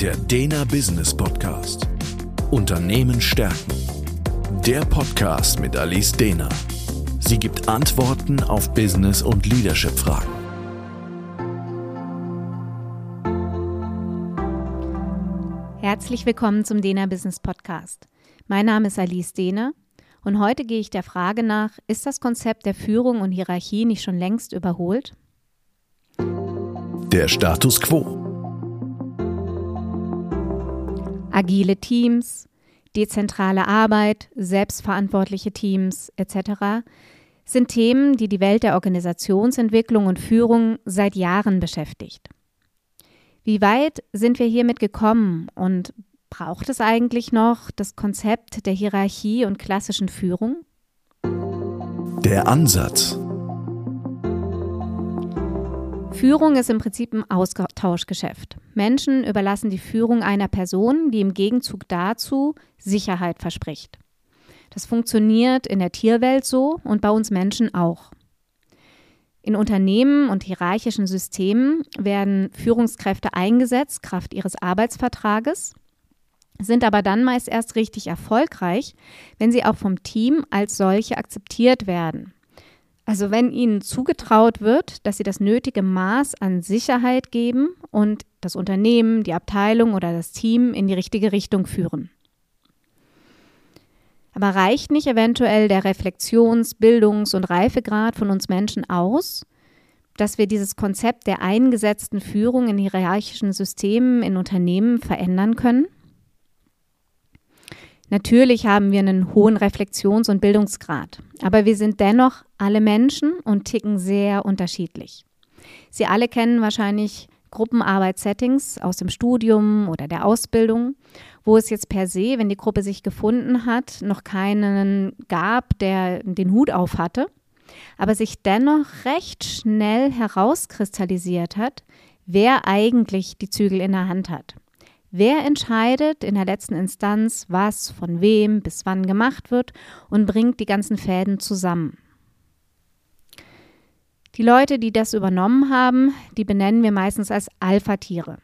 Der Dena Business Podcast. Unternehmen stärken. Der Podcast mit Alice Dena. Sie gibt Antworten auf Business- und Leadership-Fragen. Herzlich willkommen zum Dena Business Podcast. Mein Name ist Alice Dehner und heute gehe ich der Frage nach, ist das Konzept der Führung und Hierarchie nicht schon längst überholt? Der Status quo. Agile Teams, dezentrale Arbeit, selbstverantwortliche Teams etc. sind Themen, die die Welt der Organisationsentwicklung und Führung seit Jahren beschäftigt. Wie weit sind wir hiermit gekommen und braucht es eigentlich noch das Konzept der Hierarchie und klassischen Führung? Der Ansatz. Führung ist im Prinzip ein Austauschgeschäft. Menschen überlassen die Führung einer Person, die im Gegenzug dazu Sicherheit verspricht. Das funktioniert in der Tierwelt so und bei uns Menschen auch. In Unternehmen und hierarchischen Systemen werden Führungskräfte eingesetzt, Kraft ihres Arbeitsvertrages, sind aber dann meist erst richtig erfolgreich, wenn sie auch vom Team als solche akzeptiert werden. Also wenn ihnen zugetraut wird, dass sie das nötige Maß an Sicherheit geben und das Unternehmen, die Abteilung oder das Team in die richtige Richtung führen. Aber reicht nicht eventuell der Reflexions-, Bildungs- und Reifegrad von uns Menschen aus, dass wir dieses Konzept der eingesetzten Führung in hierarchischen Systemen in Unternehmen verändern können? Natürlich haben wir einen hohen Reflexions- und Bildungsgrad, aber wir sind dennoch alle Menschen und ticken sehr unterschiedlich. Sie alle kennen wahrscheinlich Gruppenarbeitssettings aus dem Studium oder der Ausbildung, wo es jetzt per se, wenn die Gruppe sich gefunden hat, noch keinen gab, der den Hut auf hatte, aber sich dennoch recht schnell herauskristallisiert hat, wer eigentlich die Zügel in der Hand hat. Wer entscheidet in der letzten Instanz, was von wem bis wann gemacht wird und bringt die ganzen Fäden zusammen? Die Leute, die das übernommen haben, die benennen wir meistens als Alpha-Tiere.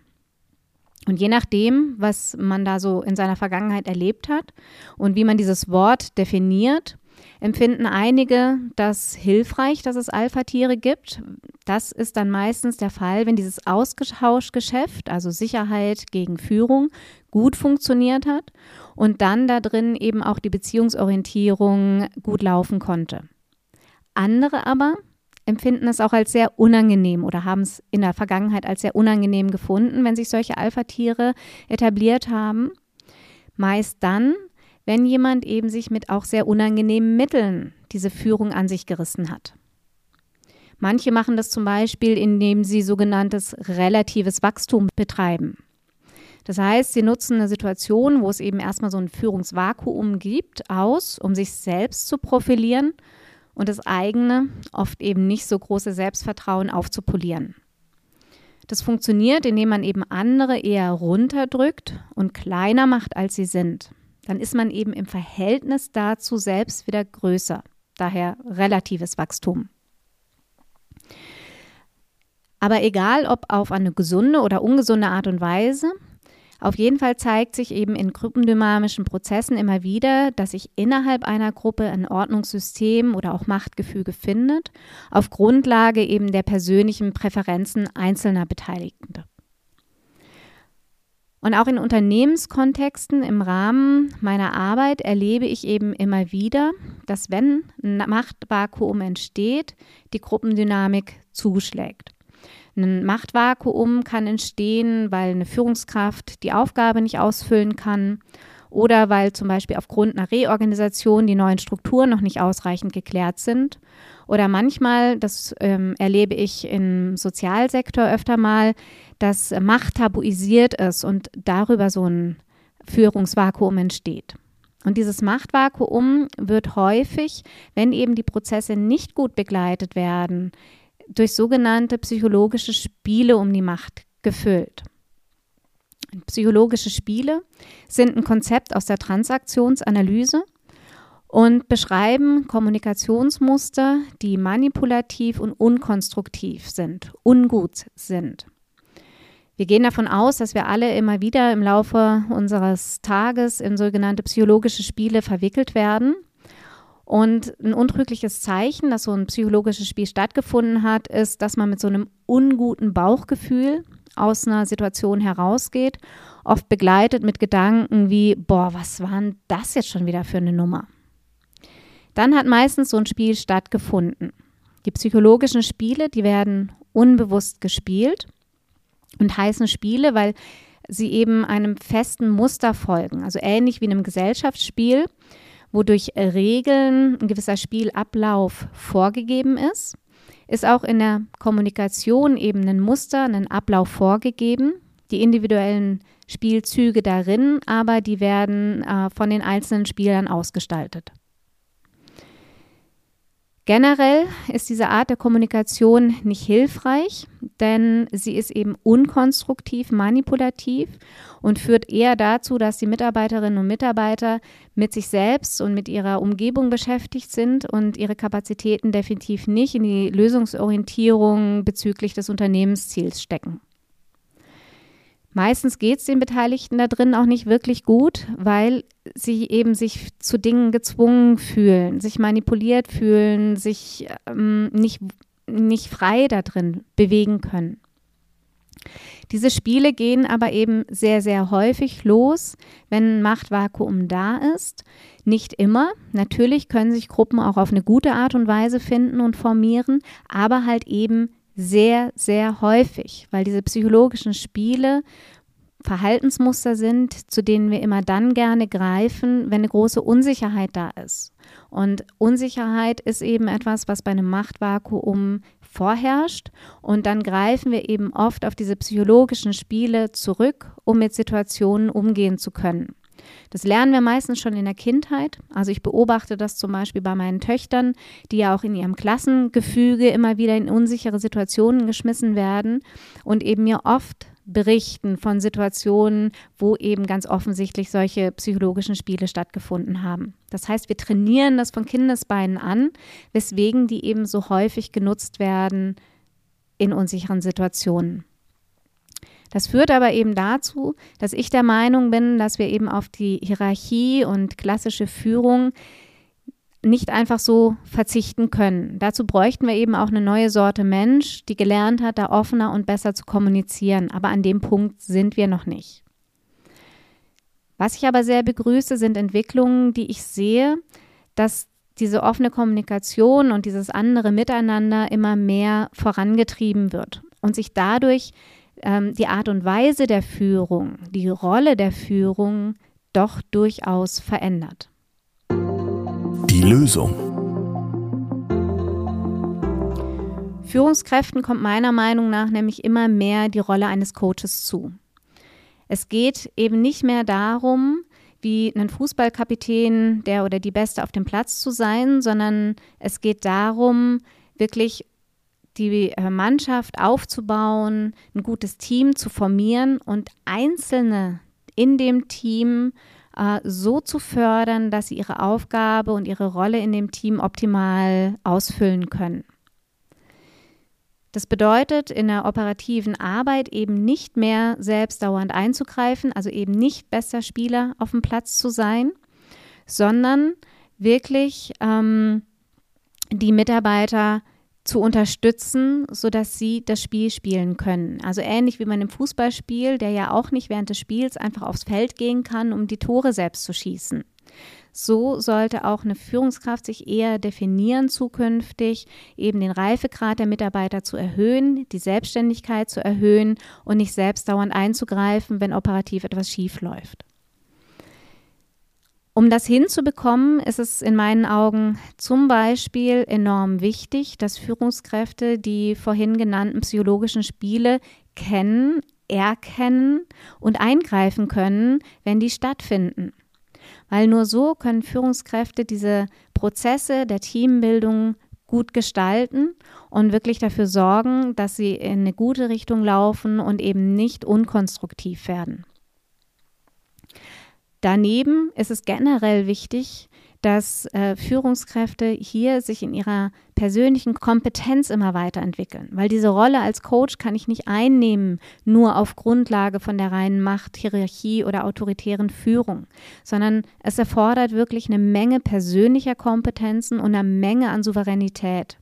Und je nachdem, was man da so in seiner Vergangenheit erlebt hat und wie man dieses Wort definiert, empfinden einige das hilfreich, dass es Alpha-Tiere gibt. Das ist dann meistens der Fall, wenn dieses Austauschgeschäft, also Sicherheit gegen Führung, gut funktioniert hat und dann da drin eben auch die Beziehungsorientierung gut laufen konnte. Andere aber empfinden es auch als sehr unangenehm oder haben es in der Vergangenheit als sehr unangenehm gefunden, wenn sich solche Alpha-Tiere etabliert haben. Meist dann, wenn jemand eben sich mit auch sehr unangenehmen Mitteln diese Führung an sich gerissen hat. Manche machen das zum Beispiel, indem sie sogenanntes relatives Wachstum betreiben. Das heißt, sie nutzen eine Situation, wo es eben erstmal so ein Führungsvakuum gibt, aus, um sich selbst zu profilieren und das eigene, oft eben nicht so große Selbstvertrauen aufzupolieren. Das funktioniert, indem man eben andere eher runterdrückt und kleiner macht, als sie sind dann ist man eben im Verhältnis dazu selbst wieder größer. Daher relatives Wachstum. Aber egal ob auf eine gesunde oder ungesunde Art und Weise, auf jeden Fall zeigt sich eben in gruppendynamischen Prozessen immer wieder, dass sich innerhalb einer Gruppe ein Ordnungssystem oder auch Machtgefüge findet, auf Grundlage eben der persönlichen Präferenzen einzelner Beteiligter. Und auch in Unternehmenskontexten im Rahmen meiner Arbeit erlebe ich eben immer wieder, dass wenn ein Machtvakuum entsteht, die Gruppendynamik zuschlägt. Ein Machtvakuum kann entstehen, weil eine Führungskraft die Aufgabe nicht ausfüllen kann oder weil zum Beispiel aufgrund einer Reorganisation die neuen Strukturen noch nicht ausreichend geklärt sind. Oder manchmal, das ähm, erlebe ich im Sozialsektor öfter mal, dass Macht tabuisiert ist und darüber so ein Führungsvakuum entsteht. Und dieses Machtvakuum wird häufig, wenn eben die Prozesse nicht gut begleitet werden, durch sogenannte psychologische Spiele um die Macht gefüllt. Psychologische Spiele sind ein Konzept aus der Transaktionsanalyse und beschreiben Kommunikationsmuster, die manipulativ und unkonstruktiv sind, ungut sind. Wir gehen davon aus, dass wir alle immer wieder im Laufe unseres Tages in sogenannte psychologische Spiele verwickelt werden. Und ein untrügliches Zeichen, dass so ein psychologisches Spiel stattgefunden hat, ist, dass man mit so einem unguten Bauchgefühl aus einer Situation herausgeht, oft begleitet mit Gedanken wie, boah, was war denn das jetzt schon wieder für eine Nummer? Dann hat meistens so ein Spiel stattgefunden. Die psychologischen Spiele, die werden unbewusst gespielt und heißen Spiele, weil sie eben einem festen Muster folgen, also ähnlich wie einem Gesellschaftsspiel, wo durch Regeln ein gewisser Spielablauf vorgegeben ist, ist auch in der Kommunikation eben ein Muster, ein Ablauf vorgegeben. Die individuellen Spielzüge darin, aber die werden äh, von den einzelnen Spielern ausgestaltet. Generell ist diese Art der Kommunikation nicht hilfreich, denn sie ist eben unkonstruktiv, manipulativ und führt eher dazu, dass die Mitarbeiterinnen und Mitarbeiter mit sich selbst und mit ihrer Umgebung beschäftigt sind und ihre Kapazitäten definitiv nicht in die Lösungsorientierung bezüglich des Unternehmensziels stecken. Meistens geht es den Beteiligten da drin auch nicht wirklich gut, weil sie eben sich zu Dingen gezwungen fühlen, sich manipuliert fühlen, sich ähm, nicht, nicht frei da drin bewegen können. Diese Spiele gehen aber eben sehr, sehr häufig los, wenn ein Machtvakuum da ist. Nicht immer. Natürlich können sich Gruppen auch auf eine gute Art und Weise finden und formieren, aber halt eben sehr, sehr häufig, weil diese psychologischen Spiele Verhaltensmuster sind, zu denen wir immer dann gerne greifen, wenn eine große Unsicherheit da ist. Und Unsicherheit ist eben etwas, was bei einem Machtvakuum vorherrscht. Und dann greifen wir eben oft auf diese psychologischen Spiele zurück, um mit Situationen umgehen zu können. Das lernen wir meistens schon in der Kindheit. Also ich beobachte das zum Beispiel bei meinen Töchtern, die ja auch in ihrem Klassengefüge immer wieder in unsichere Situationen geschmissen werden und eben mir oft berichten von Situationen, wo eben ganz offensichtlich solche psychologischen Spiele stattgefunden haben. Das heißt, wir trainieren das von Kindesbeinen an, weswegen die eben so häufig genutzt werden in unsicheren Situationen. Das führt aber eben dazu, dass ich der Meinung bin, dass wir eben auf die Hierarchie und klassische Führung nicht einfach so verzichten können. Dazu bräuchten wir eben auch eine neue Sorte Mensch, die gelernt hat, da offener und besser zu kommunizieren. Aber an dem Punkt sind wir noch nicht. Was ich aber sehr begrüße, sind Entwicklungen, die ich sehe, dass diese offene Kommunikation und dieses andere Miteinander immer mehr vorangetrieben wird und sich dadurch ähm, die Art und Weise der Führung, die Rolle der Führung doch durchaus verändert. Die Lösung. Führungskräften kommt meiner Meinung nach nämlich immer mehr die Rolle eines Coaches zu. Es geht eben nicht mehr darum, wie ein Fußballkapitän der oder die Beste auf dem Platz zu sein, sondern es geht darum, wirklich die äh, Mannschaft aufzubauen, ein gutes Team zu formieren und Einzelne in dem Team äh, so zu fördern, dass sie ihre Aufgabe und ihre Rolle in dem Team optimal ausfüllen können. Das bedeutet, in der operativen Arbeit eben nicht mehr selbst dauernd einzugreifen, also eben nicht bester Spieler auf dem Platz zu sein, sondern wirklich ähm, die Mitarbeiter zu unterstützen, sodass sie das Spiel spielen können. Also ähnlich wie man im Fußballspiel, der ja auch nicht während des Spiels einfach aufs Feld gehen kann, um die Tore selbst zu schießen. So sollte auch eine Führungskraft sich eher definieren zukünftig, eben den Reifegrad der Mitarbeiter zu erhöhen, die Selbstständigkeit zu erhöhen und nicht selbst dauernd einzugreifen, wenn operativ etwas schief läuft. Um das hinzubekommen, ist es in meinen Augen zum Beispiel enorm wichtig, dass Führungskräfte die vorhin genannten psychologischen Spiele kennen, erkennen und eingreifen können, wenn die stattfinden. Weil nur so können Führungskräfte diese Prozesse der Teambildung gut gestalten und wirklich dafür sorgen, dass sie in eine gute Richtung laufen und eben nicht unkonstruktiv werden. Daneben ist es generell wichtig, dass äh, Führungskräfte hier sich in ihrer persönlichen Kompetenz immer weiterentwickeln, weil diese Rolle als Coach kann ich nicht einnehmen, nur auf Grundlage von der reinen Macht, Hierarchie oder autoritären Führung, sondern es erfordert wirklich eine Menge persönlicher Kompetenzen und eine Menge an Souveränität.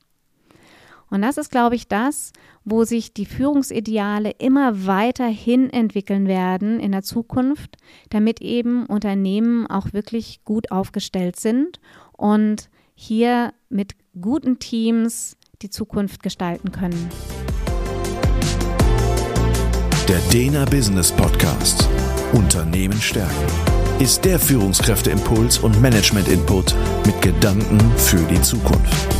Und das ist, glaube ich, das, wo sich die Führungsideale immer weiterhin entwickeln werden in der Zukunft, damit eben Unternehmen auch wirklich gut aufgestellt sind und hier mit guten Teams die Zukunft gestalten können. Der Dena Business Podcast Unternehmen stärken ist der Führungskräfteimpuls und Management Input mit Gedanken für die Zukunft.